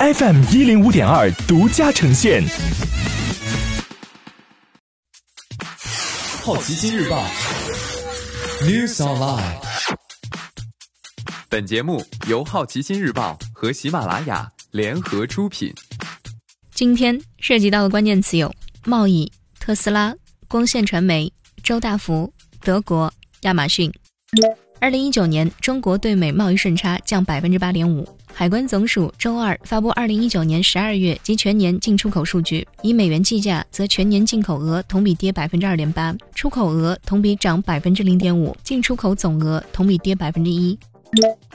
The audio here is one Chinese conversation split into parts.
FM 一零五点二独家呈现。好奇心日报，News Online。本节目由好奇心日报和喜马拉雅联合出品。今天涉及到的关键词有：贸易、特斯拉、光线传媒、周大福、德国、亚马逊。二零一九年，中国对美贸易顺差降百分之八点五。海关总署周二发布二零一九年十二月及全年进出口数据，以美元计价，则全年进口额同比跌百分之二点八，出口额同比涨百分之零点五，进出口总额同比跌百分之一。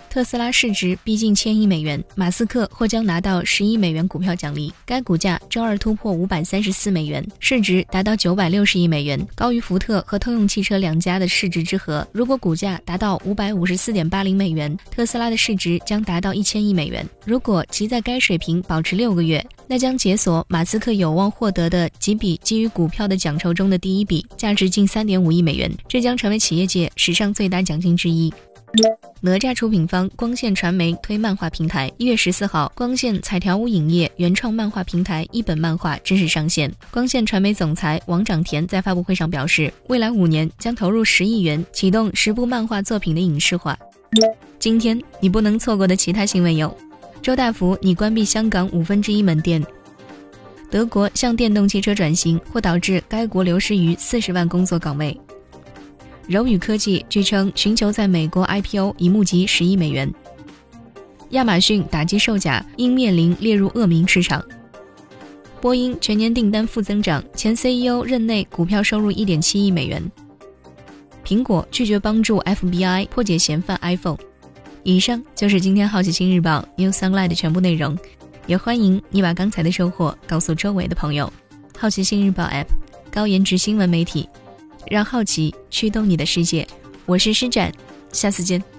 特斯拉市值逼近千亿美元，马斯克或将拿到十亿美元股票奖励。该股价周二突破五百三十四美元，市值达到九百六十亿美元，高于福特和通用汽车两家的市值之和。如果股价达到五百五十四点八零美元，特斯拉的市值将达到一千亿美元。如果其在该水平保持六个月，那将解锁马斯克有望获得的几笔基于股票的奖酬中的第一笔，价值近三点五亿美元。这将成为企业界史上最大奖金之一。哪吒出品方光线传媒推漫画平台，一月十四号，光线彩条屋影业原创漫画平台一本漫画正式上线。光线传媒总裁王长田在发布会上表示，未来五年将投入十亿元，启动十部漫画作品的影视化。今天你不能错过的其他新闻有：周大福拟关闭香港五分之一门店；德国向电动汽车转型或导致该国流失逾四十万工作岗位。柔宇科技据称寻求在美国 IPO，已募集十亿美元。亚马逊打击售假，因面临列入恶名市场。波音全年订单负增长，前 CEO 任内股票收入一点七亿美元。苹果拒绝帮助 FBI 破解嫌犯 iPhone。以上就是今天好奇心日报 New Sunlight 的全部内容，也欢迎你把刚才的收获告诉周围的朋友。好奇心日报 App，高颜值新闻媒体。让好奇驱动你的世界，我是施展，下次见。